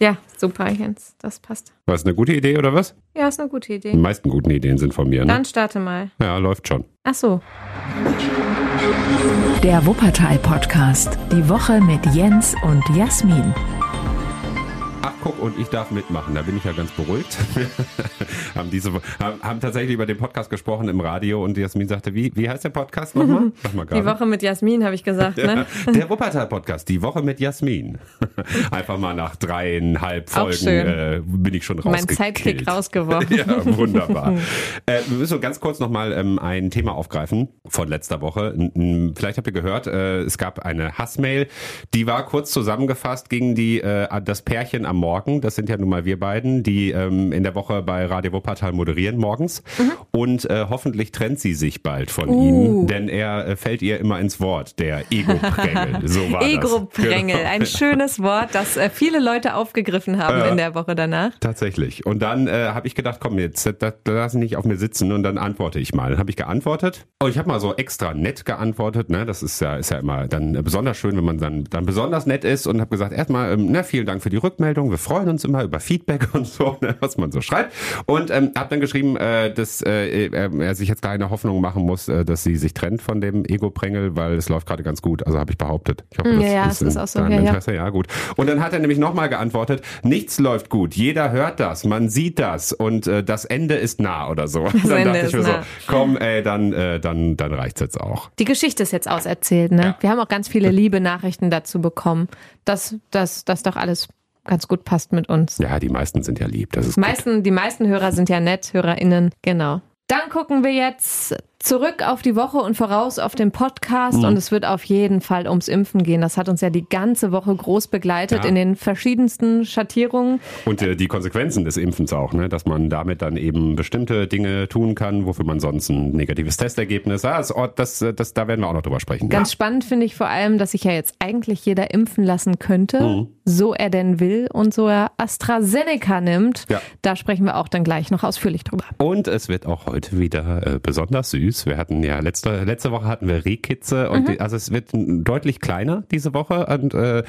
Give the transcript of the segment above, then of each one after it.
Ja, super, Jens. Das passt. War es eine gute Idee oder was? Ja, ist eine gute Idee. Die meisten guten Ideen sind von mir, ne? Dann starte mal. Ja, läuft schon. Ach so. Der Wuppertal-Podcast. Die Woche mit Jens und Jasmin. Ach, guck, und ich darf mitmachen. Da bin ich ja ganz beruhigt. haben, diese, haben, haben tatsächlich über den Podcast gesprochen im Radio und Jasmin sagte, wie, wie heißt der Podcast nochmal? Sag mal Die Woche mit Jasmin, habe ich gesagt, ne? Der Wuppertal-Podcast, die Woche mit Jasmin. Einfach mal nach dreieinhalb Folgen äh, bin ich schon Mein rausgekillt. Sidekick rausgeworfen. Ja, wunderbar. äh, wir müssen ganz kurz nochmal ähm, ein Thema aufgreifen von letzter Woche. Vielleicht habt ihr gehört, äh, es gab eine Hassmail, die war kurz zusammengefasst gegen die äh, das Pärchen am Morgen. Das sind ja nun mal wir beiden, die ähm, in der Woche bei Radio Wuppertal moderieren morgens. Und äh, hoffentlich trennt sie sich bald von Uh. ihm, denn er äh, fällt ihr immer ins Wort, der Ego-Prängel. So war das. Ego-Prängel, Genau. ein schönes Wort, das äh, viele Leute aufgegriffen haben Ja. in der Woche danach. Tatsächlich. Und dann äh, habe ich gedacht, komm jetzt, da, da lass ich nicht auf mir sitzen und dann antworte ich mal. Dann habe ich geantwortet. Und ich habe mal so extra nett geantwortet. Ne? Das ist ja, ist ja immer dann äh, besonders schön, wenn man dann, dann besonders nett ist und habe gesagt, erstmal, ähm, na, vielen Dank für die Rückmeldung. Wir freuen uns immer über Feedback und so, ne, was man so schreibt. Und ähm, habe dann geschrieben, äh, dass äh, er, er sich jetzt keine Hoffnung machen muss, äh, dass sie sich trennt von dem Ego-Prängel, weil es läuft gerade ganz gut. Also habe ich behauptet. Ich hoffe, Ja, das ja, ist es ist auch so. deinem Ja, ja. Interesse. Ja, gut. Und dann hat er nämlich nochmal geantwortet, nichts läuft gut, jeder hört das, man sieht das und äh, das Ende ist nah oder so. dann Ende dachte ich mir nah. so, komm, ey, dann, äh, dann, dann reicht's jetzt auch. Die Geschichte ist jetzt auserzählt, ne? Ja. Wir haben auch ganz viele liebe Nachrichten dazu bekommen, dass dass das doch alles ganz gut passt mit uns. Ja, die meisten sind ja lieb, das ist meisten, die meisten Hörer sind ja nett, HörerInnen, genau. Dann gucken wir jetzt zurück auf die Woche und voraus auf den Podcast Mhm. und es wird auf jeden Fall ums Impfen gehen. Das hat uns ja die ganze Woche groß begleitet Ja. in den verschiedensten Schattierungen. Und äh, die Konsequenzen des Impfens auch, ne? dass man damit dann eben bestimmte Dinge tun kann, wofür man sonst ein negatives Testergebnis hat. Das, das, äh, das, da werden wir auch noch drüber sprechen. Ganz spannend finde ich vor allem, dass sich ja jetzt eigentlich jeder impfen lassen könnte, Mhm. so er denn will und so er AstraZeneca nimmt. Ja. Da sprechen wir auch dann gleich noch ausführlich drüber. Und es wird auch heute wieder äh, besonders süß. Wir hatten ja letzte letzte Woche hatten wir Rehkitze Mhm. und die, also es wird deutlich kleiner diese Woche und äh,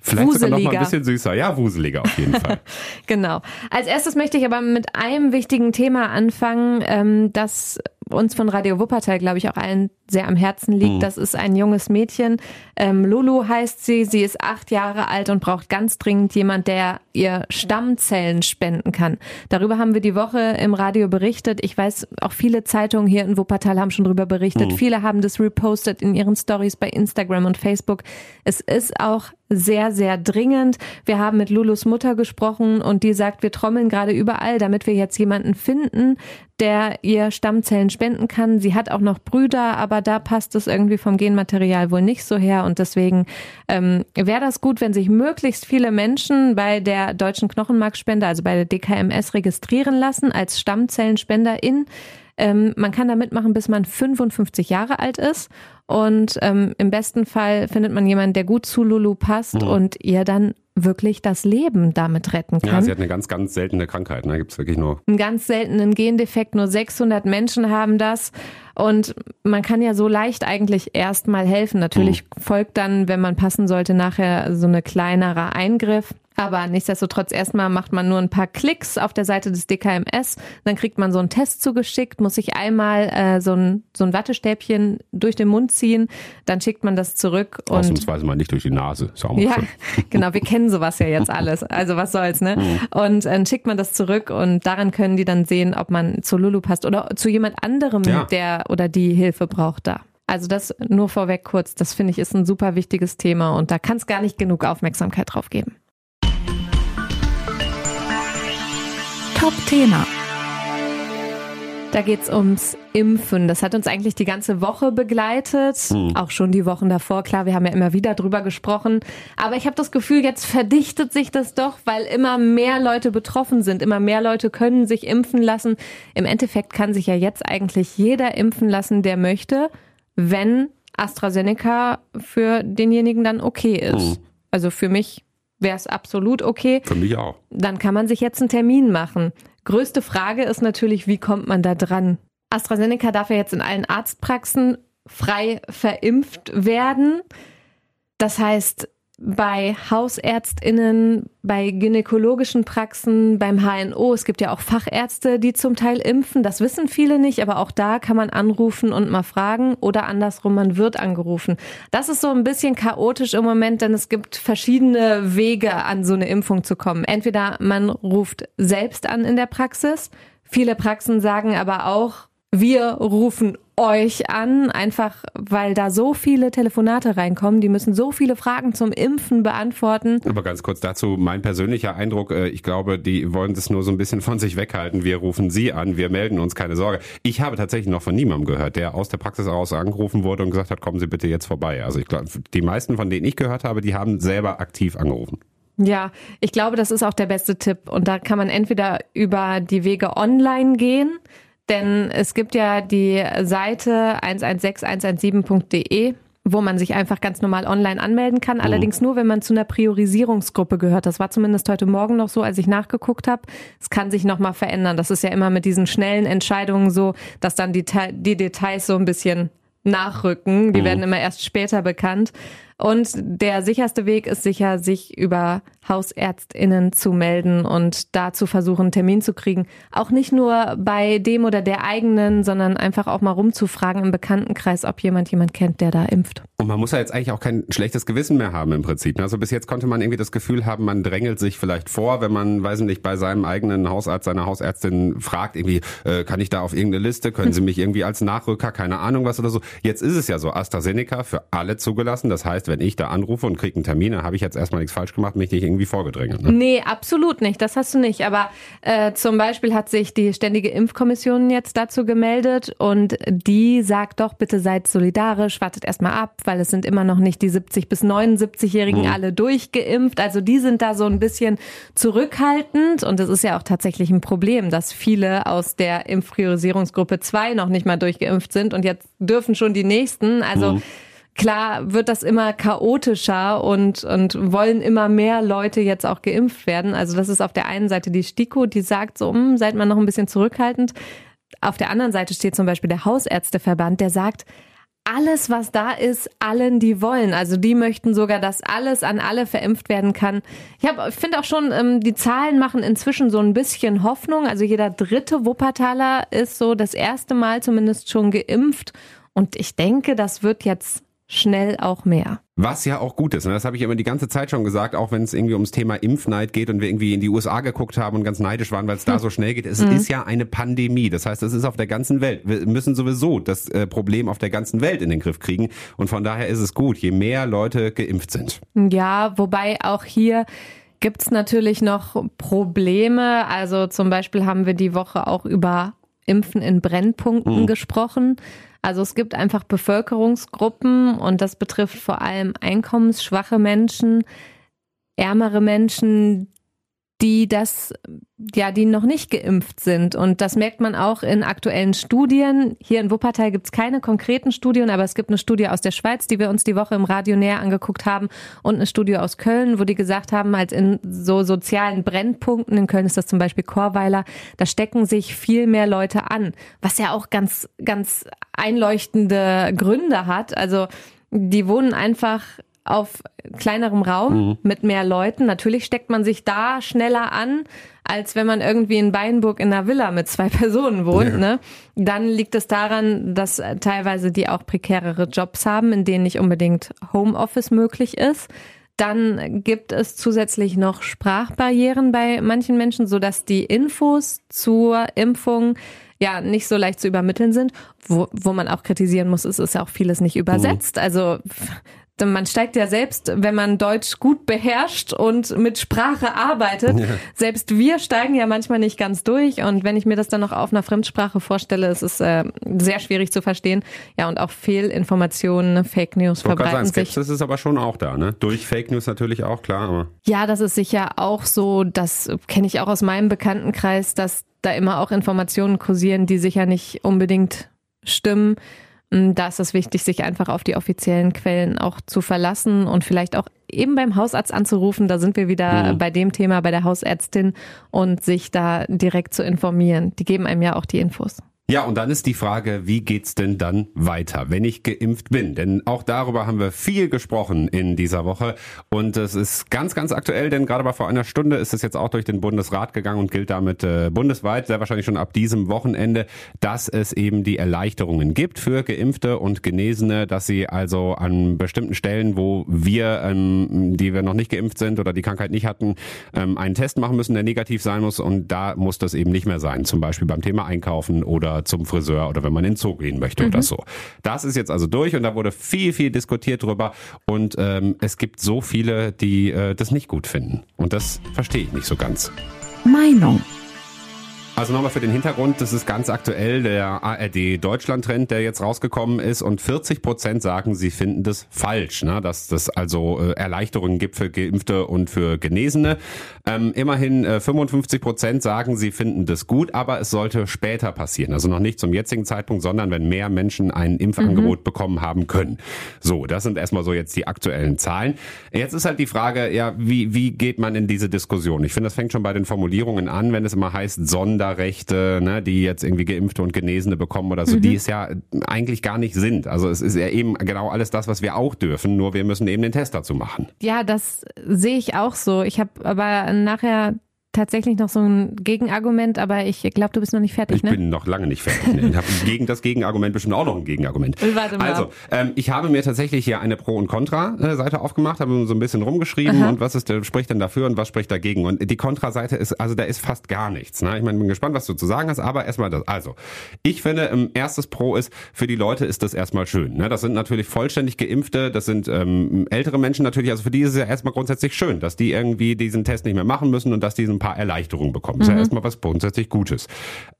vielleicht sogar noch mal ein Wuseliger. bisschen süßer. Ja, wuseliger auf jeden Fall. Genau. Als erstes möchte ich aber mit einem wichtigen Thema anfangen, ähm, das uns von Radio Wuppertal, glaube ich, auch allen sehr am Herzen liegt. Das ist ein junges Mädchen. Ähm, Lulu heißt sie. Sie ist acht Jahre alt und braucht ganz dringend jemand, der ihr Stammzellen spenden kann. Darüber haben wir die Woche im Radio berichtet. Ich weiß, auch viele Zeitungen hier in Wuppertal haben schon darüber berichtet. Viele haben das repostet in ihren Stories bei Instagram und Facebook. Es ist auch sehr, sehr dringend. Wir haben mit Lulus Mutter gesprochen und die sagt, wir trommeln gerade überall, damit wir jetzt jemanden finden, der ihr Stammzellen spenden kann. Sie hat auch noch Brüder, aber da passt es irgendwie vom Genmaterial wohl nicht so her und deswegen ähm, wäre das gut, wenn sich möglichst viele Menschen bei der Deutschen Knochenmarkspende, also bei der DKMS registrieren lassen als Stammzellenspenderin. Ähm, man kann da mitmachen, bis man 55 Jahre alt ist. Und ähm, im besten Fall findet man jemanden, der gut zu Lulu passt und ihr dann wirklich das Leben damit retten ja, kann. sie hat eine ganz, ganz seltene Krankheit. Da ne? gibt's wirklich nur. einen ganz seltenen Gendefekt. Nur 600 Menschen haben das. Und man kann ja so leicht eigentlich erstmal helfen. Natürlich folgt dann, wenn man passen sollte, nachher so eine kleinerer Eingriff. Aber nichtsdestotrotz erstmal macht man nur ein paar Klicks auf der Seite des DKMS. Dann kriegt man so einen Test zugeschickt, muss sich einmal äh, so, ein, so ein Wattestäbchen durch den Mund ziehen. Dann schickt man das zurück und Ausnahmsweise mal nicht durch die Nase. Ja, schön. genau, wir kennen sowas ja jetzt alles. Also was soll's, ne? Mhm. Und dann schickt man das zurück und daran können die dann sehen, ob man zu Lulu passt oder zu jemand anderem, Ja. der oder die Hilfe braucht da. Also das nur vorweg kurz, das finde ich ist ein super wichtiges Thema und da kann es gar nicht genug Aufmerksamkeit drauf geben. Top-Thema. Da geht's ums Impfen. Das hat uns eigentlich die ganze Woche begleitet. Auch schon die Wochen davor. Klar, wir haben ja immer wieder drüber gesprochen. Aber ich habe das Gefühl, jetzt verdichtet sich das doch, weil immer mehr Leute betroffen sind. Immer mehr Leute können sich impfen lassen. Im Endeffekt kann sich ja jetzt eigentlich jeder impfen lassen, der möchte, wenn AstraZeneca für denjenigen dann okay ist. Also für mich wäre es absolut okay Für mich auch. dann kann man sich jetzt einen Termin machen. Größte Frage ist natürlich, wie kommt man da dran? AstraZeneca darf ja jetzt in allen Arztpraxen frei verimpft werden. Das heißt, bei Hausärztinnen, bei gynäkologischen Praxen, beim HNO. Es gibt ja auch Fachärzte, die zum Teil impfen. Das wissen viele nicht, aber auch da kann man anrufen und mal fragen oder andersrum, man wird angerufen. Das ist so ein bisschen chaotisch im Moment, denn es gibt verschiedene Wege, an so eine Impfung zu kommen. Entweder man ruft selbst an in der Praxis. Viele Praxen sagen aber auch, wir rufen euch an, einfach weil da so viele Telefonate reinkommen. Die müssen so viele Fragen zum Impfen beantworten. Aber ganz kurz dazu, mein persönlicher Eindruck, äh, ich glaube, die wollen das nur so ein bisschen von sich weghalten. Wir rufen sie an, wir melden uns, keine Sorge. Ich habe tatsächlich noch von niemandem gehört, der aus der Praxis aus angerufen wurde und gesagt hat, kommen Sie bitte jetzt vorbei. Also ich glaube, die meisten, von denen ich gehört habe, die haben selber aktiv angerufen. Ja, ich glaube, das ist auch der beste Tipp. Und da kann man entweder über die Wege online gehen, denn es gibt ja die Seite 116117.de wo man sich einfach ganz normal online anmelden kann. Mhm. Allerdings nur, wenn man zu einer Priorisierungsgruppe gehört. Das war zumindest heute Morgen noch so, als ich nachgeguckt habe. Es kann sich nochmal verändern. Das ist ja immer mit diesen schnellen Entscheidungen so, dass dann die, die Details so ein bisschen nachrücken. Die mhm. werden immer erst später bekannt. Und der sicherste Weg ist sicher, sich über HausärztInnen zu melden und da zu versuchen, einen Termin zu kriegen. Auch nicht nur bei dem oder der eigenen, sondern einfach auch mal rumzufragen im Bekanntenkreis, ob jemand jemand kennt, der da impft. Und man muss ja jetzt eigentlich auch kein schlechtes Gewissen mehr haben im Prinzip. Also bis jetzt konnte man irgendwie das Gefühl haben, man drängelt sich vielleicht vor, wenn man, weiß nicht, bei seinem eigenen Hausarzt, seiner Hausärztin fragt, irgendwie, äh, kann ich da auf irgendeine Liste, können Sie mich irgendwie als Nachrücker, keine Ahnung was oder so. Jetzt ist es ja so, AstraZeneca für alle zugelassen. Das heißt, wenn ich da anrufe und kriege einen Termin, dann habe ich jetzt erstmal nichts falsch gemacht, mich nicht irgendwie vorgedrängelt. Ne? Nee, absolut nicht. Das hast du nicht. Aber äh, zum Beispiel hat sich die Ständige Impfkommission jetzt dazu gemeldet und die sagt doch, bitte seid solidarisch, wartet erstmal ab, weil es sind immer noch nicht die 70 bis 79-Jährigen mhm. alle durchgeimpft. Also die sind da so ein bisschen zurückhaltend und es ist ja auch tatsächlich ein Problem, dass viele aus der Impfpriorisierungsgruppe 2 noch nicht mal durchgeimpft sind und jetzt dürfen schon die nächsten. Also mhm klar wird das immer chaotischer und, und wollen immer mehr Leute jetzt auch geimpft werden. Also das ist auf der einen Seite die STIKO, die sagt so, hm, seid mal noch ein bisschen zurückhaltend. Auf der anderen Seite steht zum Beispiel der Hausärzteverband, der sagt, alles, was da ist, allen, die wollen. Also die möchten sogar, dass alles an alle verimpft werden kann. Ich, ich finde auch schon, ähm, die Zahlen machen inzwischen so ein bisschen Hoffnung. Also jeder dritte Wuppertaler ist so das erste Mal zumindest schon geimpft. Und ich denke, das wird jetzt schnell auch mehr. Was ja auch gut ist. Ne? Das habe ich immer die ganze Zeit schon gesagt, auch wenn es irgendwie ums Thema Impfneid geht und wir irgendwie in die USA geguckt haben und ganz neidisch waren, weil es da hm. so schnell geht. Es mhm. ist ja eine Pandemie. Das heißt, es ist auf der ganzen Welt. Wir müssen sowieso das äh, Problem auf der ganzen Welt in den Griff kriegen. Und von daher ist es gut, je mehr Leute geimpft sind. Ja, wobei auch hier gibt's natürlich noch Probleme. Also zum Beispiel haben wir die Woche auch über Impfen in Brennpunkten mhm. gesprochen. Also es gibt einfach Bevölkerungsgruppen und das betrifft vor allem einkommensschwache Menschen, ärmere Menschen, die das, ja, die noch nicht geimpft sind. Und das merkt man auch in aktuellen Studien. Hier in Wuppertal gibt es keine konkreten Studien, aber es gibt eine Studie aus der Schweiz, die wir uns die Woche im Radio näher angeguckt haben und eine Studie aus Köln, wo die gesagt haben, halt in so sozialen Brennpunkten, in Köln ist das zum Beispiel Chorweiler, da stecken sich viel mehr Leute an, was ja auch ganz, ganz einleuchtende Gründe hat. Also die wohnen einfach auf kleinerem Raum mhm. mit mehr Leuten. Natürlich steckt man sich da schneller an, als wenn man irgendwie in Beinburg in einer Villa mit zwei Personen wohnt. Ja. Ne? Dann liegt es daran, dass teilweise die auch prekärere Jobs haben, in denen nicht unbedingt Homeoffice möglich ist. Dann gibt es zusätzlich noch Sprachbarrieren bei manchen Menschen, so dass die Infos zur Impfung ja nicht so leicht zu übermitteln sind. Wo, wo man auch kritisieren muss, ist, ist ja auch vieles nicht übersetzt. Mhm. Also man steigt ja selbst, wenn man Deutsch gut beherrscht und mit Sprache arbeitet, ja. selbst wir steigen ja manchmal nicht ganz durch. Und wenn ich mir das dann noch auf einer Fremdsprache vorstelle, ist es äh, sehr schwierig zu verstehen. Ja, und auch Fehlinformationen, Fake News verbreiten sagen, sich. Das ist aber schon auch da, ne? Durch Fake News natürlich auch, klar. Aber. Ja, das ist sicher auch so. Das kenne ich auch aus meinem Bekanntenkreis, dass da immer auch Informationen kursieren, die sicher nicht unbedingt stimmen. Da ist es wichtig, sich einfach auf die offiziellen Quellen auch zu verlassen und vielleicht auch eben beim Hausarzt anzurufen. Da sind wir wieder mhm. bei dem Thema, bei der Hausärztin und sich da direkt zu informieren. Die geben einem ja auch die Infos. Ja, und dann ist die Frage, wie geht's denn dann weiter, wenn ich geimpft bin? Denn auch darüber haben wir viel gesprochen in dieser Woche. Und es ist ganz, ganz aktuell, denn gerade mal vor einer Stunde ist es jetzt auch durch den Bundesrat gegangen und gilt damit äh, bundesweit, sehr wahrscheinlich schon ab diesem Wochenende, dass es eben die Erleichterungen gibt für Geimpfte und Genesene, dass sie also an bestimmten Stellen, wo wir, ähm, die wir noch nicht geimpft sind oder die Krankheit nicht hatten, ähm, einen Test machen müssen, der negativ sein muss. Und da muss das eben nicht mehr sein, zum Beispiel beim Thema Einkaufen oder zum Friseur oder wenn man in den Zoo gehen möchte mhm. oder so. Das ist jetzt also durch und da wurde viel, viel diskutiert drüber und ähm, es gibt so viele, die äh, das nicht gut finden und das verstehe ich nicht so ganz. Meinung also nochmal für den Hintergrund, das ist ganz aktuell der ARD Deutschland-Trend, der jetzt rausgekommen ist und 40 Prozent sagen, sie finden das falsch, ne? dass das also äh, Erleichterungen gibt für Geimpfte und für Genesene. Ähm, immerhin äh, 55 Prozent sagen, sie finden das gut, aber es sollte später passieren. Also noch nicht zum jetzigen Zeitpunkt, sondern wenn mehr Menschen ein Impfangebot mhm. bekommen haben können. So, das sind erstmal so jetzt die aktuellen Zahlen. Jetzt ist halt die Frage, ja, wie, wie geht man in diese Diskussion? Ich finde, das fängt schon bei den Formulierungen an, wenn es immer heißt, Sonder Sonderrechte, ne, die jetzt irgendwie Geimpfte und Genesene bekommen oder so, mhm. die es ja eigentlich gar nicht sind. Also es ist ja eben genau alles das, was wir auch dürfen, nur wir müssen eben den Test dazu machen. Ja, das sehe ich auch so. Ich habe aber nachher tatsächlich noch so ein Gegenargument, aber ich glaube, du bist noch nicht fertig, ich ne? Bin noch lange nicht fertig. Ne? Ich habe gegen das Gegenargument bestimmt auch noch ein Gegenargument. Warte mal. Also, ähm, ich habe mir tatsächlich hier eine Pro- und Contra-Seite aufgemacht, habe so ein bisschen rumgeschrieben Aha. und was ist, spricht denn dafür und was spricht dagegen? Und die Contra-Seite ist, also da ist fast gar nichts. Ne? Ich meine, bin gespannt, was du zu sagen hast, aber erstmal das. Also, ich finde, ähm, erstes Pro ist, für die Leute ist das erstmal schön. Ne? Das sind natürlich vollständig Geimpfte, das sind ähm, ältere Menschen natürlich, also für die ist es ja erstmal grundsätzlich schön, dass die irgendwie diesen Test nicht mehr machen müssen und dass die ein paar Erleichterungen bekommen. Das ist ja mhm. erstmal was grundsätzlich Gutes.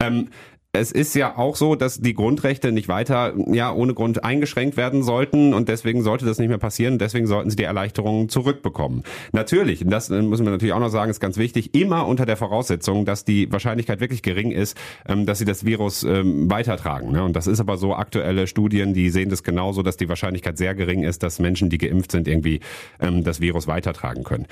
Ähm, es ist ja auch so, dass die Grundrechte nicht weiter ja ohne Grund eingeschränkt werden sollten und deswegen sollte das nicht mehr passieren. Deswegen sollten sie die Erleichterungen zurückbekommen. Natürlich, das müssen wir natürlich auch noch sagen, ist ganz wichtig, immer unter der Voraussetzung, dass die Wahrscheinlichkeit wirklich gering ist, ähm, dass sie das Virus ähm, weitertragen. Ne? Und das ist aber so aktuelle Studien, die sehen das genauso, dass die Wahrscheinlichkeit sehr gering ist, dass Menschen, die geimpft sind, irgendwie ähm, das Virus weitertragen können.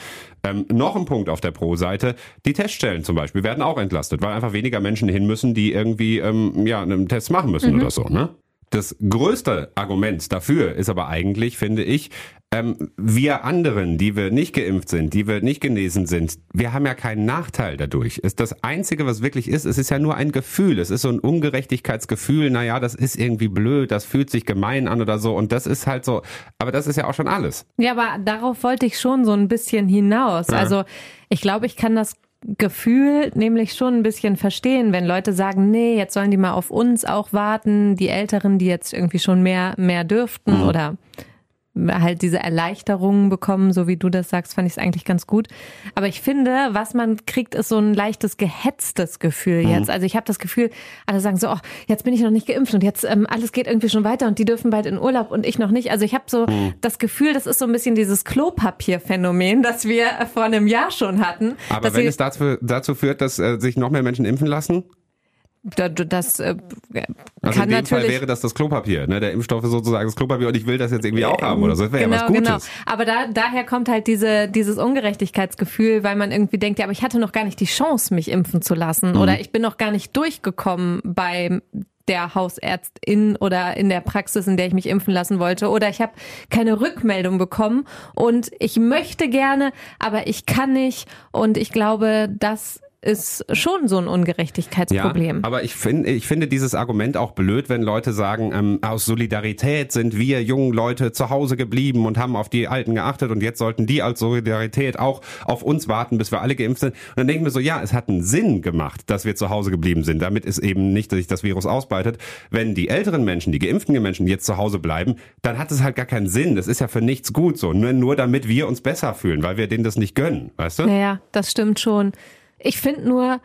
noch ein Punkt auf der Pro-Seite, die Teststellen zum Beispiel werden auch entlastet, weil einfach weniger Menschen hin müssen, die irgendwie die ähm, ja einen Test machen müssen mhm. oder so. Ne? Das größte Argument dafür ist aber eigentlich, finde ich, ähm, wir anderen, die wir nicht geimpft sind, die wir nicht genesen sind, wir haben ja keinen Nachteil dadurch. Ist das Einzige, was wirklich ist, es ist ja nur ein Gefühl. Es ist so ein Ungerechtigkeitsgefühl, naja, das ist irgendwie blöd, das fühlt sich gemein an oder so. Und das ist halt so, aber das ist ja auch schon alles. Ja, aber darauf wollte ich schon so ein bisschen hinaus. Ja. Also ich glaube, ich kann das Gefühl nämlich schon ein bisschen verstehen, wenn Leute sagen, nee, jetzt sollen die mal auf uns auch warten, die Älteren, die jetzt irgendwie schon mehr, mehr dürften mhm. oder halt diese Erleichterungen bekommen, so wie du das sagst, fand ich es eigentlich ganz gut. Aber ich finde, was man kriegt, ist so ein leichtes gehetztes Gefühl mhm. jetzt. Also ich habe das Gefühl, alle sagen so, oh, jetzt bin ich noch nicht geimpft und jetzt ähm, alles geht irgendwie schon weiter und die dürfen bald in Urlaub und ich noch nicht. Also ich habe so mhm. das Gefühl, das ist so ein bisschen dieses Klopapierphänomen, das wir vor einem Jahr schon hatten. Aber wenn es dazu, dazu führt, dass äh, sich noch mehr Menschen impfen lassen? Das äh, also kann in dem Fall wäre das das Klopapier, ne? Der Impfstoff ist sozusagen das Klopapier und ich will das jetzt irgendwie auch haben oder so. Das wäre genau, ja was Gutes. Genau. Aber da, daher kommt halt diese, dieses Ungerechtigkeitsgefühl, weil man irgendwie denkt, ja, aber ich hatte noch gar nicht die Chance, mich impfen zu lassen mhm. oder ich bin noch gar nicht durchgekommen bei der Hausärztin oder in der Praxis, in der ich mich impfen lassen wollte. Oder ich habe keine Rückmeldung bekommen und ich möchte gerne, aber ich kann nicht. Und ich glaube, das ist schon so ein Ungerechtigkeitsproblem. Ja, aber ich finde, ich finde dieses Argument auch blöd, wenn Leute sagen, ähm, aus Solidarität sind wir jungen Leute zu Hause geblieben und haben auf die Alten geachtet und jetzt sollten die als Solidarität auch auf uns warten, bis wir alle geimpft sind. Und dann denken wir so, ja, es hat einen Sinn gemacht, dass wir zu Hause geblieben sind. Damit ist eben nicht, dass sich das Virus ausbreitet. Wenn die älteren Menschen, die geimpften Menschen jetzt zu Hause bleiben, dann hat es halt gar keinen Sinn. Das ist ja für nichts gut so. Nur, nur damit wir uns besser fühlen, weil wir denen das nicht gönnen, weißt du? Naja, das stimmt schon. Ich finde nur,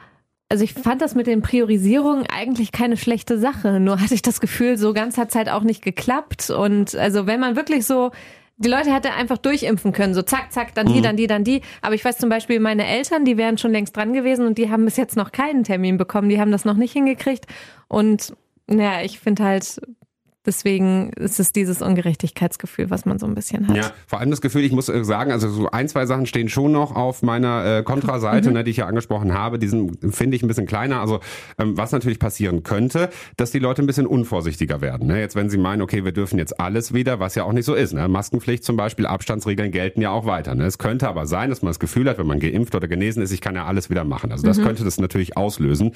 also ich fand das mit den Priorisierungen eigentlich keine schlechte Sache. Nur hatte ich das Gefühl, so ganz hat es halt auch nicht geklappt. Und also wenn man wirklich so die Leute hätte einfach durchimpfen können, so zack, zack, dann die, mhm. dann die, dann die. Aber ich weiß zum Beispiel, meine Eltern, die wären schon längst dran gewesen und die haben bis jetzt noch keinen Termin bekommen. Die haben das noch nicht hingekriegt. Und naja, ich finde halt, Deswegen ist es dieses Ungerechtigkeitsgefühl, was man so ein bisschen hat. Ja, vor allem das Gefühl, ich muss äh, sagen, also so ein, zwei Sachen stehen schon noch auf meiner äh, Kontraseite, mhm. ne, die ich ja angesprochen habe. Die sind, finde ich, ein bisschen kleiner. Also ähm, was natürlich passieren könnte, dass die Leute ein bisschen unvorsichtiger werden. Ne? Jetzt, wenn sie meinen, okay, wir dürfen jetzt alles wieder, was ja auch nicht so ist. Ne? Maskenpflicht zum Beispiel, Abstandsregeln gelten ja auch weiter. Ne? Es könnte aber sein, dass man das Gefühl hat, wenn man geimpft oder genesen ist, ich kann ja alles wieder machen. Also das mhm. könnte das natürlich auslösen.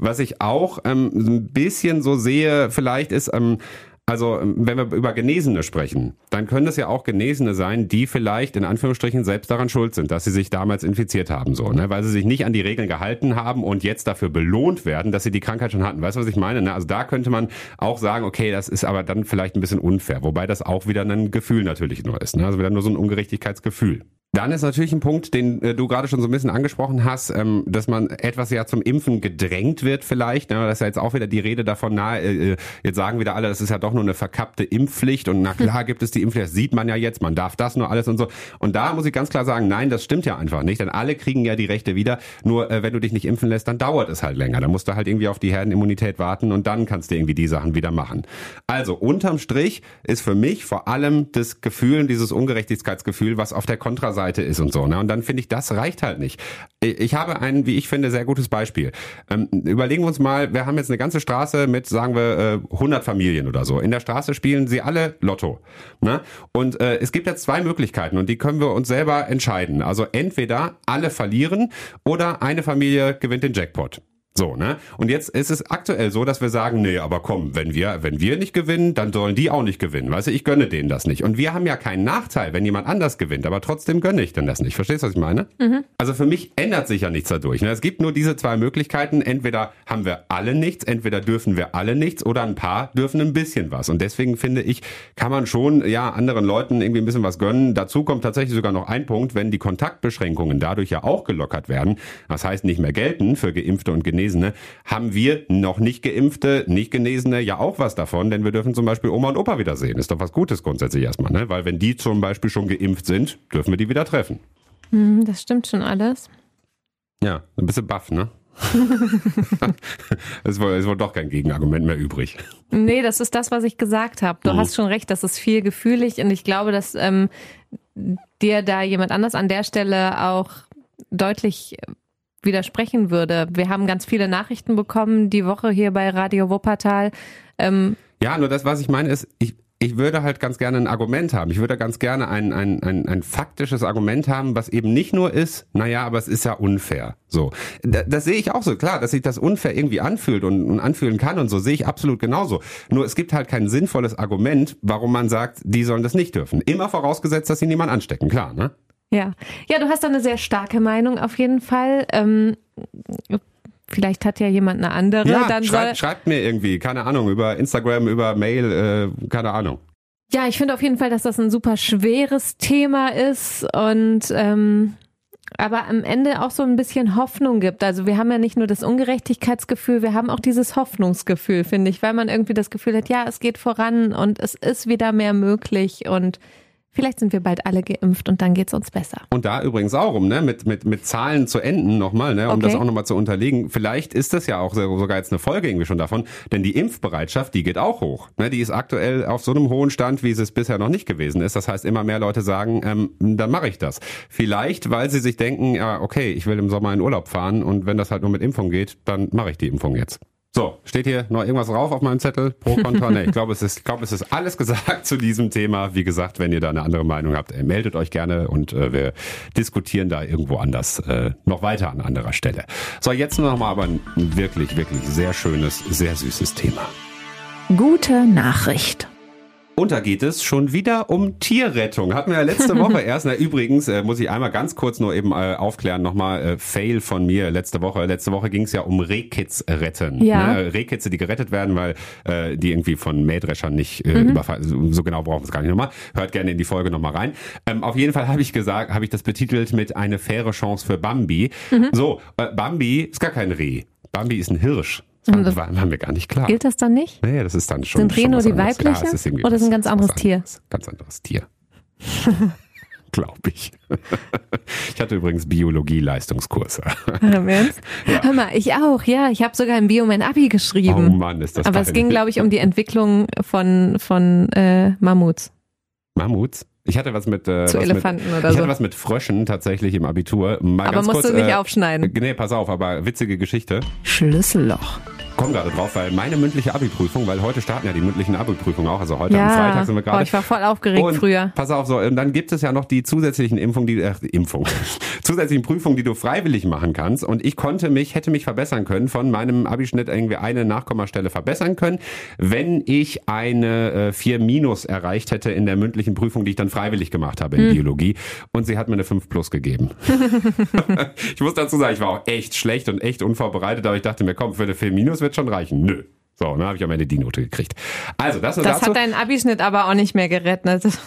Was ich auch ähm, ein bisschen so sehe, vielleicht ist, ähm, also wenn wir über Genesene sprechen, dann können es ja auch Genesene sein, die vielleicht in Anführungsstrichen selbst daran schuld sind, dass sie sich damals infiziert haben, so, ne? weil sie sich nicht an die Regeln gehalten haben und jetzt dafür belohnt werden, dass sie die Krankheit schon hatten. Weißt du, was ich meine? Ne? Also da könnte man auch sagen, okay, das ist aber dann vielleicht ein bisschen unfair, wobei das auch wieder ein Gefühl natürlich nur ist, ne? also wieder nur so ein Ungerechtigkeitsgefühl. Dann ist natürlich ein Punkt, den äh, du gerade schon so ein bisschen angesprochen hast, ähm, dass man etwas ja zum Impfen gedrängt wird vielleicht. Ne? Das ist ja jetzt auch wieder die Rede davon, na, äh, jetzt sagen wieder alle, das ist ja doch nur eine verkappte Impfpflicht und na klar gibt es die Impfpflicht, das sieht man ja jetzt, man darf das nur alles und so. Und da muss ich ganz klar sagen, nein, das stimmt ja einfach nicht, denn alle kriegen ja die Rechte wieder, nur äh, wenn du dich nicht impfen lässt, dann dauert es halt länger. Dann musst du halt irgendwie auf die Herdenimmunität warten und dann kannst du irgendwie die Sachen wieder machen. Also unterm Strich ist für mich vor allem das Gefühl, dieses Ungerechtigkeitsgefühl, was auf der Kontraseite Seite ist und so. Ne? Und dann finde ich, das reicht halt nicht. Ich habe ein, wie ich finde, sehr gutes Beispiel. Ähm, überlegen wir uns mal, wir haben jetzt eine ganze Straße mit, sagen wir, äh, 100 Familien oder so. In der Straße spielen sie alle Lotto. Ne? Und äh, es gibt jetzt zwei Möglichkeiten und die können wir uns selber entscheiden. Also entweder alle verlieren oder eine Familie gewinnt den Jackpot. So, ne? Und jetzt ist es aktuell so, dass wir sagen, nee, aber komm, wenn wir, wenn wir nicht gewinnen, dann sollen die auch nicht gewinnen. Weißt du, ich gönne denen das nicht. Und wir haben ja keinen Nachteil, wenn jemand anders gewinnt, aber trotzdem gönne ich denn das nicht. Verstehst du, was ich meine? Mhm. Also für mich ändert sich ja nichts dadurch. Ne? Es gibt nur diese zwei Möglichkeiten. Entweder haben wir alle nichts, entweder dürfen wir alle nichts oder ein paar dürfen ein bisschen was. Und deswegen finde ich, kann man schon, ja, anderen Leuten irgendwie ein bisschen was gönnen. Dazu kommt tatsächlich sogar noch ein Punkt, wenn die Kontaktbeschränkungen dadurch ja auch gelockert werden. Das heißt nicht mehr gelten für Geimpfte und Genesene Genesene, haben wir noch nicht Geimpfte, nicht Genesene ja auch was davon, denn wir dürfen zum Beispiel Oma und Opa wiedersehen. Ist doch was Gutes grundsätzlich erstmal, ne? Weil wenn die zum Beispiel schon geimpft sind, dürfen wir die wieder treffen. Hm, das stimmt schon alles. Ja, ein bisschen baff, ne? es ist, wohl, ist wohl doch kein Gegenargument mehr übrig. Nee, das ist das, was ich gesagt habe. Du mhm. hast schon recht, das ist viel gefühlig und ich glaube, dass ähm, dir da jemand anders an der Stelle auch deutlich widersprechen würde. Wir haben ganz viele Nachrichten bekommen die Woche hier bei Radio Wuppertal. Ähm, ja, nur das, was ich meine, ist, ich, ich würde halt ganz gerne ein Argument haben. Ich würde ganz gerne ein, ein, ein, ein faktisches Argument haben, was eben nicht nur ist, naja, aber es ist ja unfair. So. Das, das sehe ich auch so. Klar, dass sich das unfair irgendwie anfühlt und, und anfühlen kann und so, sehe ich absolut genauso. Nur es gibt halt kein sinnvolles Argument, warum man sagt, die sollen das nicht dürfen. Immer vorausgesetzt, dass sie niemand anstecken, klar, ne? Ja, ja, du hast da eine sehr starke Meinung auf jeden Fall. Ähm, vielleicht hat ja jemand eine andere. Ja, dann schreibt, schreibt mir irgendwie, keine Ahnung, über Instagram, über Mail, äh, keine Ahnung. Ja, ich finde auf jeden Fall, dass das ein super schweres Thema ist und ähm, aber am Ende auch so ein bisschen Hoffnung gibt. Also wir haben ja nicht nur das Ungerechtigkeitsgefühl, wir haben auch dieses Hoffnungsgefühl, finde ich, weil man irgendwie das Gefühl hat, ja, es geht voran und es ist wieder mehr möglich und Vielleicht sind wir bald alle geimpft und dann geht's uns besser. Und da übrigens auch um, ne, mit, mit, mit Zahlen zu enden nochmal, ne, um okay. das auch nochmal zu unterlegen. Vielleicht ist das ja auch sogar jetzt eine Folge irgendwie schon davon, denn die Impfbereitschaft, die geht auch hoch. Ne, die ist aktuell auf so einem hohen Stand, wie es bisher noch nicht gewesen ist. Das heißt, immer mehr Leute sagen, ähm, dann mache ich das. Vielleicht, weil sie sich denken, ja, okay, ich will im Sommer in Urlaub fahren und wenn das halt nur mit Impfung geht, dann mache ich die Impfung jetzt. So, steht hier noch irgendwas drauf auf meinem Zettel? Pro, Kontra? Nee, ich glaube, es ist, ich glaube, es ist alles gesagt zu diesem Thema. Wie gesagt, wenn ihr da eine andere Meinung habt, äh, meldet euch gerne und äh, wir diskutieren da irgendwo anders äh, noch weiter an anderer Stelle. So, jetzt noch mal aber ein wirklich, wirklich sehr schönes, sehr süßes Thema. Gute Nachricht. Und da geht es schon wieder um Tierrettung. Hatten wir ja letzte Woche erst. Na, übrigens äh, muss ich einmal ganz kurz nur eben äh, aufklären, nochmal äh, Fail von mir letzte Woche. Letzte Woche ging es ja um Rehkitz retten. Ja. Ne? Rehkitze, die gerettet werden, weil äh, die irgendwie von Mähdreschern nicht äh, mhm. überfallen. So, so genau brauchen wir es gar nicht nochmal. Hört gerne in die Folge nochmal rein. Ähm, auf jeden Fall habe ich gesagt, habe ich das betitelt mit eine faire Chance für Bambi. Mhm. So, äh, Bambi ist gar kein Reh. Bambi ist ein Hirsch. Das war, war, mir gar nicht klar. Gilt das dann nicht? Nee, das ist dann schon. Sind Reh nur die weibliche? Ja, ist oder ist ein ganz anderes Tier? Ganz anderes Tier. glaube ich. Ich hatte übrigens Biologie-Leistungskurse. Hör mal, ich auch, ja. Ich habe sogar im Bio mein Abi geschrieben. Oh Mann, ist das Aber es ging, glaube ich, um die Entwicklung von, von äh, Mammuts. Mammuts? Ich hatte was mit äh, Zu was Elefanten mit, oder ich so. hatte was mit Fröschen tatsächlich im Abitur. Mal Aber ganz musst kurz, du nicht äh, aufschneiden. Nee, pass auf, aber witzige Geschichte. Schlüsselloch. Komm gerade drauf, weil meine mündliche Abi-Prüfung, weil heute starten ja die mündlichen Abi-Prüfungen auch, also heute am Ja, Freitag sind wir gerade. ich war voll aufgeregt und früher. Pass auf, so, und dann gibt es ja noch die zusätzlichen Impfungen, die, äh, Impfung, zusätzlichen Prüfungen, die du freiwillig machen kannst. Und ich konnte mich, hätte mich verbessern können, von meinem Abischnitt irgendwie eine Nachkommastelle verbessern können, wenn ich eine äh, 4 Minus erreicht hätte in der mündlichen Prüfung, die ich dann freiwillig gemacht habe in Hm. Biologie. Und sie hat mir eine 5 Plus gegeben. ich muss dazu sagen, ich war auch echt schlecht und echt unvorbereitet, aber ich dachte mir, komm, für eine 4 Minus wird schon reichen. Nö. So, dann habe ich am Ende die Note gekriegt. Also, das nur Das dazu. hat deinen Abischnitt aber auch nicht mehr gerettet.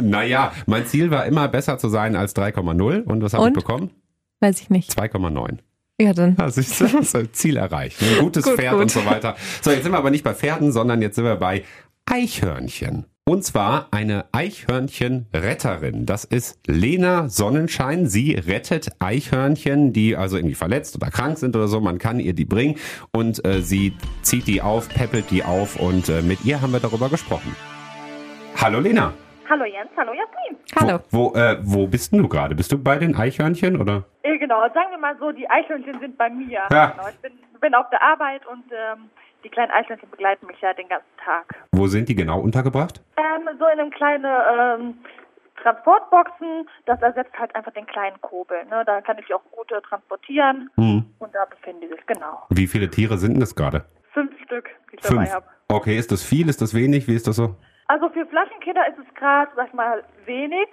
Naja, mein Ziel war immer besser zu sein als 3,0 und was habe ich Und? bekommen? Weiß ich nicht. 2,9. Ja, dann. Das ist das ist Ziel erreicht. Ein gutes Gut, Pferd gut. und so weiter. So, jetzt sind wir aber nicht bei Pferden, sondern jetzt sind wir bei Eichhörnchen. Und zwar eine Eichhörnchen-Retterin. Das ist Lena Sonnenschein. Sie rettet Eichhörnchen, die also irgendwie verletzt oder krank sind oder so. Man kann ihr die bringen und äh, sie zieht die auf, peppelt die auf und äh, mit ihr haben wir darüber gesprochen. Hallo Lena. Hallo Jens, hallo Jasmin. Hallo. Wo, wo, äh, wo bist denn du gerade? Bist du bei den Eichhörnchen oder? Äh, genau, sagen wir mal so, die Eichhörnchen sind bei mir. Ja. Genau, ich bin, bin auf der Arbeit und ähm, die kleinen Eichhörnchen begleiten mich ja den ganzen Tag. Wo sind die genau untergebracht? Ähm, so in einem kleinen ähm, Transportboxen, das ersetzt halt einfach den kleinen Kobel. Ne? Da kann ich die auch gut äh, transportieren Hm. und da befinden die sich, genau. Wie viele Tiere sind denn das gerade? Fünf Stück, die ich dabei Fünf. habe. Okay, ist das viel? Ist das wenig? Wie ist das so? Also für Flaschenkinder ist es gerade, sag ich mal, wenig.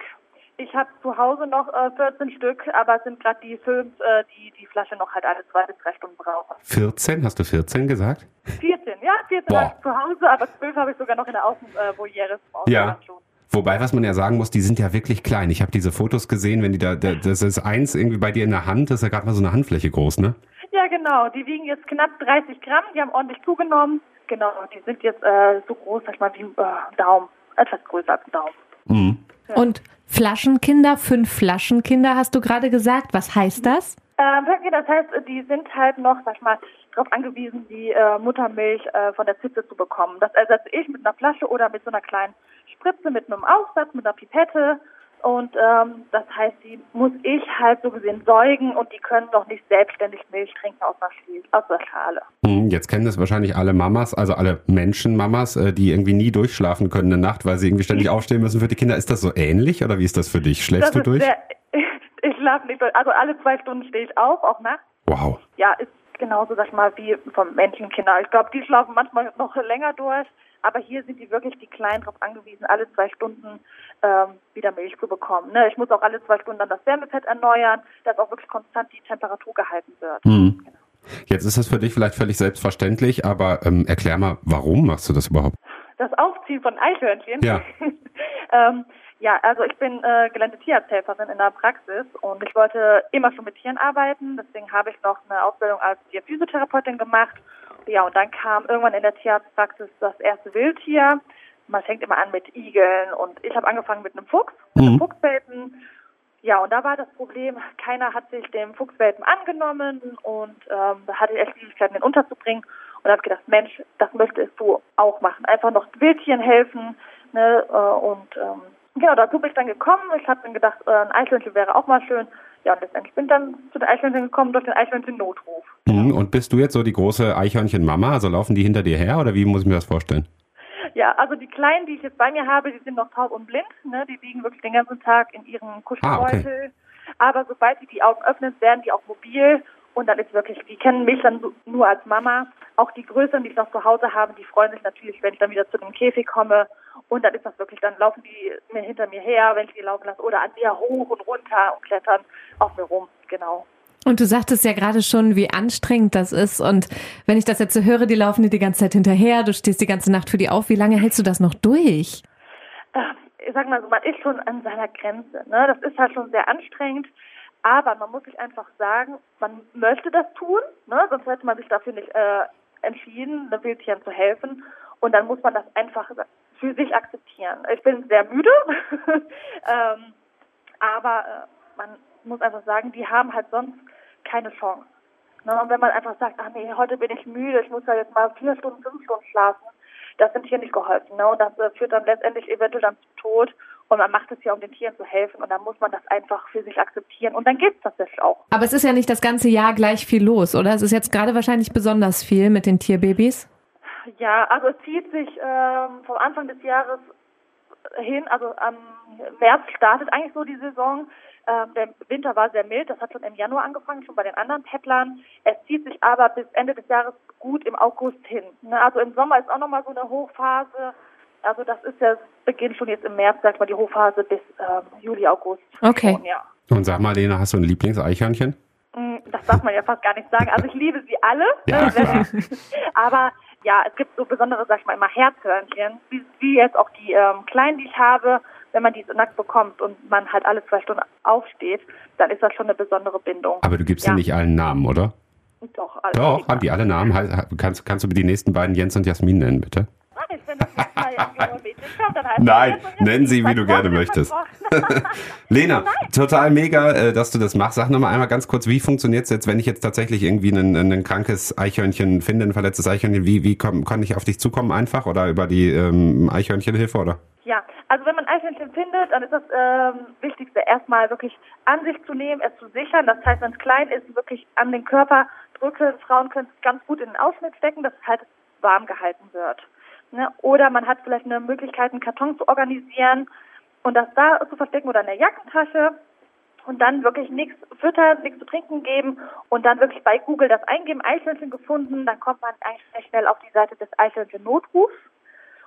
Ich habe zu Hause noch äh, 14 Stück, aber es sind gerade die fünf, äh, die die Flasche noch halt alle zwei bis drei Stunden brauchen. 14? Hast du 14 gesagt? 14, ja, 14 Boah. habe ich zu Hause, aber 12 habe ich sogar noch in der Außenvoliere. Äh, Ja. Schon. Wobei, was man ja sagen muss, die sind ja wirklich klein. Ich habe diese Fotos gesehen, wenn die da, da, das ist eins irgendwie bei dir in der Hand, das ist ja gerade mal so eine Handfläche groß, ne? Ja, genau. Die wiegen jetzt knapp 30 Gramm. Die haben ordentlich zugenommen. Genau, die sind jetzt äh, so groß, sag ich mal, wie ein äh, Daumen. Etwas größer als ein Daumen. Mhm. Und Flaschenkinder, fünf Flaschenkinder hast du gerade gesagt. Was heißt das? Ähm, das heißt, die sind halt noch, sag ich mal, darauf angewiesen, die äh, Muttermilch äh, von der Zitze zu bekommen. Das ersetze ich mit einer Flasche oder mit so einer kleinen Spritze, mit einem Aufsatz, mit einer Pipette. Und ähm, das heißt, die muss ich halt so gesehen säugen und die können noch nicht selbstständig Milch trinken aus einer, Schlie- aus der Schale. Mhm, Jetzt kennen das wahrscheinlich alle Mamas, also alle Menschenmamas, äh, die irgendwie nie durchschlafen können in der Nacht, weil sie irgendwie ständig aufstehen müssen für die Kinder. Ist das so ähnlich oder wie ist das für dich? Schläfst Das du durch? Sehr, ich schlafe nicht durch. Also alle zwei Stunden stehe ich auf, auch nachts. Wow. Ja, ist genauso, sag ich mal, wie vom Menschenkinder. Ich glaube, die schlafen manchmal noch länger durch. Aber hier sind die wirklich, die Kleinen, darauf angewiesen, alle zwei Stunden ähm, wieder Milch zu bekommen. Ne? Ich muss auch alle zwei Stunden dann das Wärmepad erneuern, dass auch wirklich konstant die Temperatur gehalten wird. Mhm. Jetzt ist das für dich vielleicht völlig selbstverständlich, aber ähm, erklär mal, warum machst du das überhaupt? Das Aufziehen von Eichhörnchen. Ja. ähm, ja, also ich bin äh, gelernte Tierarzthelferin in der Praxis und ich wollte immer schon mit Tieren arbeiten. Deswegen habe ich noch eine Ausbildung als Tierphysiotherapeutin gemacht. Ja, und dann kam irgendwann in der Tierarztpraxis das erste Wildtier. Man fängt immer an mit Igeln und ich habe angefangen mit einem Fuchs, mit einem Mhm. Fuchswelpen. Ja, und da war das Problem, keiner hat sich dem Fuchswelpen angenommen und ähm, da hatte ich echt Schwierigkeiten, den unterzubringen. Und habe gedacht, Mensch, das möchtest du auch machen. Einfach noch Wildtieren helfen. Ne? äh, Und ähm, genau, dazu bin ich dann gekommen. Ich habe dann gedacht, äh, ein Eichhörnchen wäre auch mal schön. Ja, und letztendlich bin dann zu den Eichhörnchen gekommen durch den Eichhörnchen-Notruf. Mhm. Und bist du jetzt so die große Eichhörnchen-Mama? Also laufen die hinter dir her oder wie muss ich mir das vorstellen? Ja, also die Kleinen, die ich jetzt bei mir habe, die sind noch taub und blind. Ne? Die liegen wirklich den ganzen Tag in ihrem Kuschelbeutel. Aber sobald die die Augen öffnen, werden die auch mobil. Und dann ist wirklich, die kennen mich dann nur als Mama. Auch die Größeren, die ich noch zu Hause habe, die freuen sich natürlich, wenn ich dann wieder zu dem Käfig komme. Und dann ist das wirklich, dann laufen die mir hinter mir her, wenn ich die laufen lasse, oder an mir hoch und runter und klettern auf mir rum. Genau. Und du sagtest ja gerade schon, wie anstrengend das ist. Und wenn ich das jetzt so höre, die laufen dir die ganze Zeit hinterher, du stehst die ganze Nacht für die auf. Wie lange hältst du das noch durch? äh, ich sag mal so, man ist schon an seiner Grenze. Ne? Das ist halt schon sehr anstrengend. Aber man muss sich einfach sagen, man möchte das tun, ne? sonst hätte man sich dafür nicht äh, entschieden, einem Wildtieren zu helfen. Und dann muss man das einfach für sich akzeptieren. Ich bin sehr müde. ähm, Aber äh, man muss einfach sagen, die haben halt sonst keine Chance. Ne? Und wenn man einfach sagt, ach nee, heute bin ich müde, ich muss ja jetzt mal vier Stunden, fünf Stunden schlafen, das sind hier nicht geholfen. Ne? Und das äh, führt dann letztendlich eventuell dann zum Tod. Und man macht es ja, um den Tieren zu helfen. Und dann muss man das einfach für sich akzeptieren. Und dann geht es tatsächlich auch. Aber es ist ja nicht das ganze Jahr gleich viel los, oder? Es ist jetzt gerade wahrscheinlich besonders viel mit den Tierbabys. Ja, also es zieht sich ähm, vom Anfang des Jahres hin, also am März startet eigentlich so die Saison. Ähm, der Winter war sehr mild, das hat schon im Januar angefangen, schon bei den anderen Pettlern. Es zieht sich aber bis Ende des Jahres gut im August hin. Ne? Also im Sommer ist auch nochmal so eine Hochphase. Also das ist ja, beginnt schon jetzt im März, sag mal, die Hochphase bis ähm, Juli, August. Okay. Schon, ja. Und sag mal, Lena, hast du ein Lieblingseichhörnchen? Mm, Das darf man ja fast gar nicht sagen. Also ich liebe sie alle. Ja, klar. Aber ja, es gibt so besondere, sag ich mal, immer Herzhörnchen, wie, wie jetzt auch die ähm, kleinen, die ich habe. Wenn man die so nackt bekommt und man halt alle zwei Stunden aufsteht, dann ist das schon eine besondere Bindung. Aber du gibst Ja. nicht allen Namen, oder? Doch, alle. Doch, haben die alle Namen? He- Kannst, kannst du mir die nächsten beiden Jens und Jasmin nennen, bitte? Ich, wenn das Mädchen kommt, dann heißt Nein, das jetzt nenn sie, wie du gerne möchtest. Lena, total mega, äh, dass du das machst. Sag nochmal einmal ganz kurz, wie funktioniert es jetzt, wenn ich jetzt tatsächlich irgendwie ein, ein krankes Eichhörnchen finde, ein verletztes Eichhörnchen, wie, wie komm, kann ich auf dich zukommen einfach oder über die ähm, Eichhörnchenhilfe oder? Ja, also wenn man Eichhörnchen findet, dann ist das ähm, Wichtigste erstmal wirklich an sich zu nehmen, es zu sichern. Das heißt, wenn es klein ist, wirklich an den Körper drücken. Frauen können es ganz gut in den Ausschnitt stecken, dass es halt warm gehalten wird. Ne? Oder man hat vielleicht eine Möglichkeit, einen Karton zu organisieren und das da zu verstecken oder in der Jackentasche und dann wirklich nichts füttern, nichts zu trinken geben und dann wirklich bei Google das eingeben, Eichhörnchen gefunden, dann kommt man eigentlich schnell auf die Seite des Eichhörnchen-Notrufs.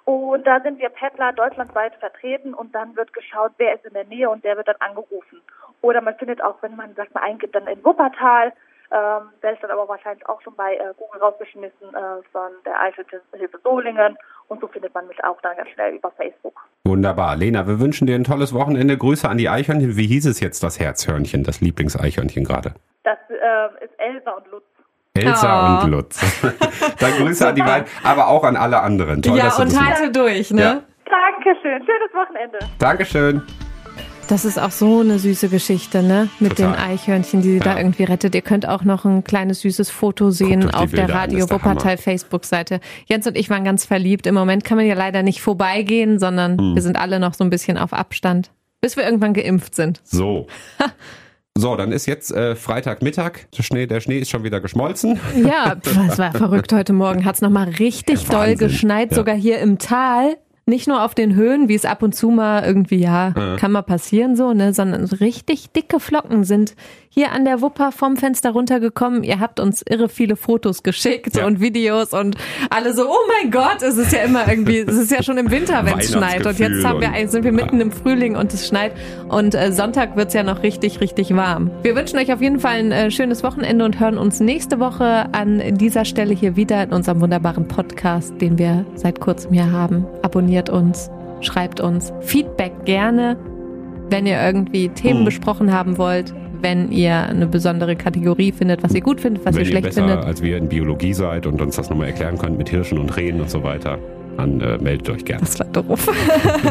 Und da sind wir Pettler deutschlandweit vertreten und dann wird geschaut, wer ist in der Nähe und der wird dann angerufen. Oder man findet auch, wenn man, sagt mal, eingibt, dann in Wuppertal, ähm, werde ich dann aber wahrscheinlich auch schon bei äh, Google rausgeschmissen äh, von der Eichhörnchenhilfe Solingen und so findet man mich auch dann ganz schnell über Facebook. Wunderbar. Lena, wir wünschen dir ein tolles Wochenende. Grüße an die Eichhörnchen. Wie hieß es jetzt, das Herzhörnchen, das Lieblingseichhörnchen gerade? Das äh, ist Elsa und Lutz. Elsa Oh. und Lutz. Dann Grüße an die beiden, aber auch an alle anderen. Toll, ja, dass du und halte durch, ne? Ja. Dankeschön, schönes Wochenende. Dankeschön. Das ist auch so eine süße Geschichte, ne? Mit Total. den Eichhörnchen, die sie da Ja. irgendwie rettet. Ihr könnt auch noch ein kleines süßes Foto sehen die auf der Bilder Radio der Wuppertal Facebook-Seite. Jens und ich waren ganz verliebt. Im Moment kann man ja leider nicht vorbeigehen, sondern Hm. wir sind alle noch so ein bisschen auf Abstand, bis wir irgendwann geimpft sind. So. So, dann ist jetzt äh, Freitagmittag. Der Schnee, der Schnee ist schon wieder geschmolzen. Ja, pf, es war verrückt heute Morgen. Hat's noch mal richtig Ja, doll geschneit, Ja. sogar hier im Tal. Nicht nur auf den Höhen, wie es ab und zu mal irgendwie, ja, kann mal passieren so, ne, sondern so richtig dicke Flocken sind hier an der Wupper vom Fenster runtergekommen. Ihr habt uns irre viele Fotos geschickt Ja. und Videos und alle so, oh mein Gott, es ist ja immer irgendwie, es ist ja schon im Winter, wenn es schneit. Und jetzt haben wir, sind wir mitten im Frühling und es schneit. Und äh, Sonntag wird's ja noch richtig, richtig warm. Wir wünschen euch auf jeden Fall ein äh, schönes Wochenende und hören uns nächste Woche an dieser Stelle hier wieder in unserem wunderbaren Podcast, den wir seit kurzem hier haben. Abonniert uns, schreibt uns Feedback gerne, wenn ihr irgendwie Themen Mhm. besprochen haben wollt. Wenn ihr eine besondere Kategorie findet, was ihr gut findet, was Wenn ihr ihr schlecht besser findet. als wir in Biologie seid und uns das nochmal erklären könnt mit Hirschen und Rehen und so weiter, dann äh, meldet euch gerne. Das war doof.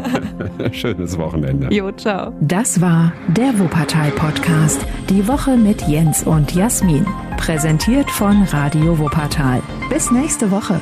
Schönes Wochenende. jo, ciao. Das war der Wuppertal Podcast. Die Woche mit Jens und Jasmin. Präsentiert von Radio Wuppertal. Bis nächste Woche.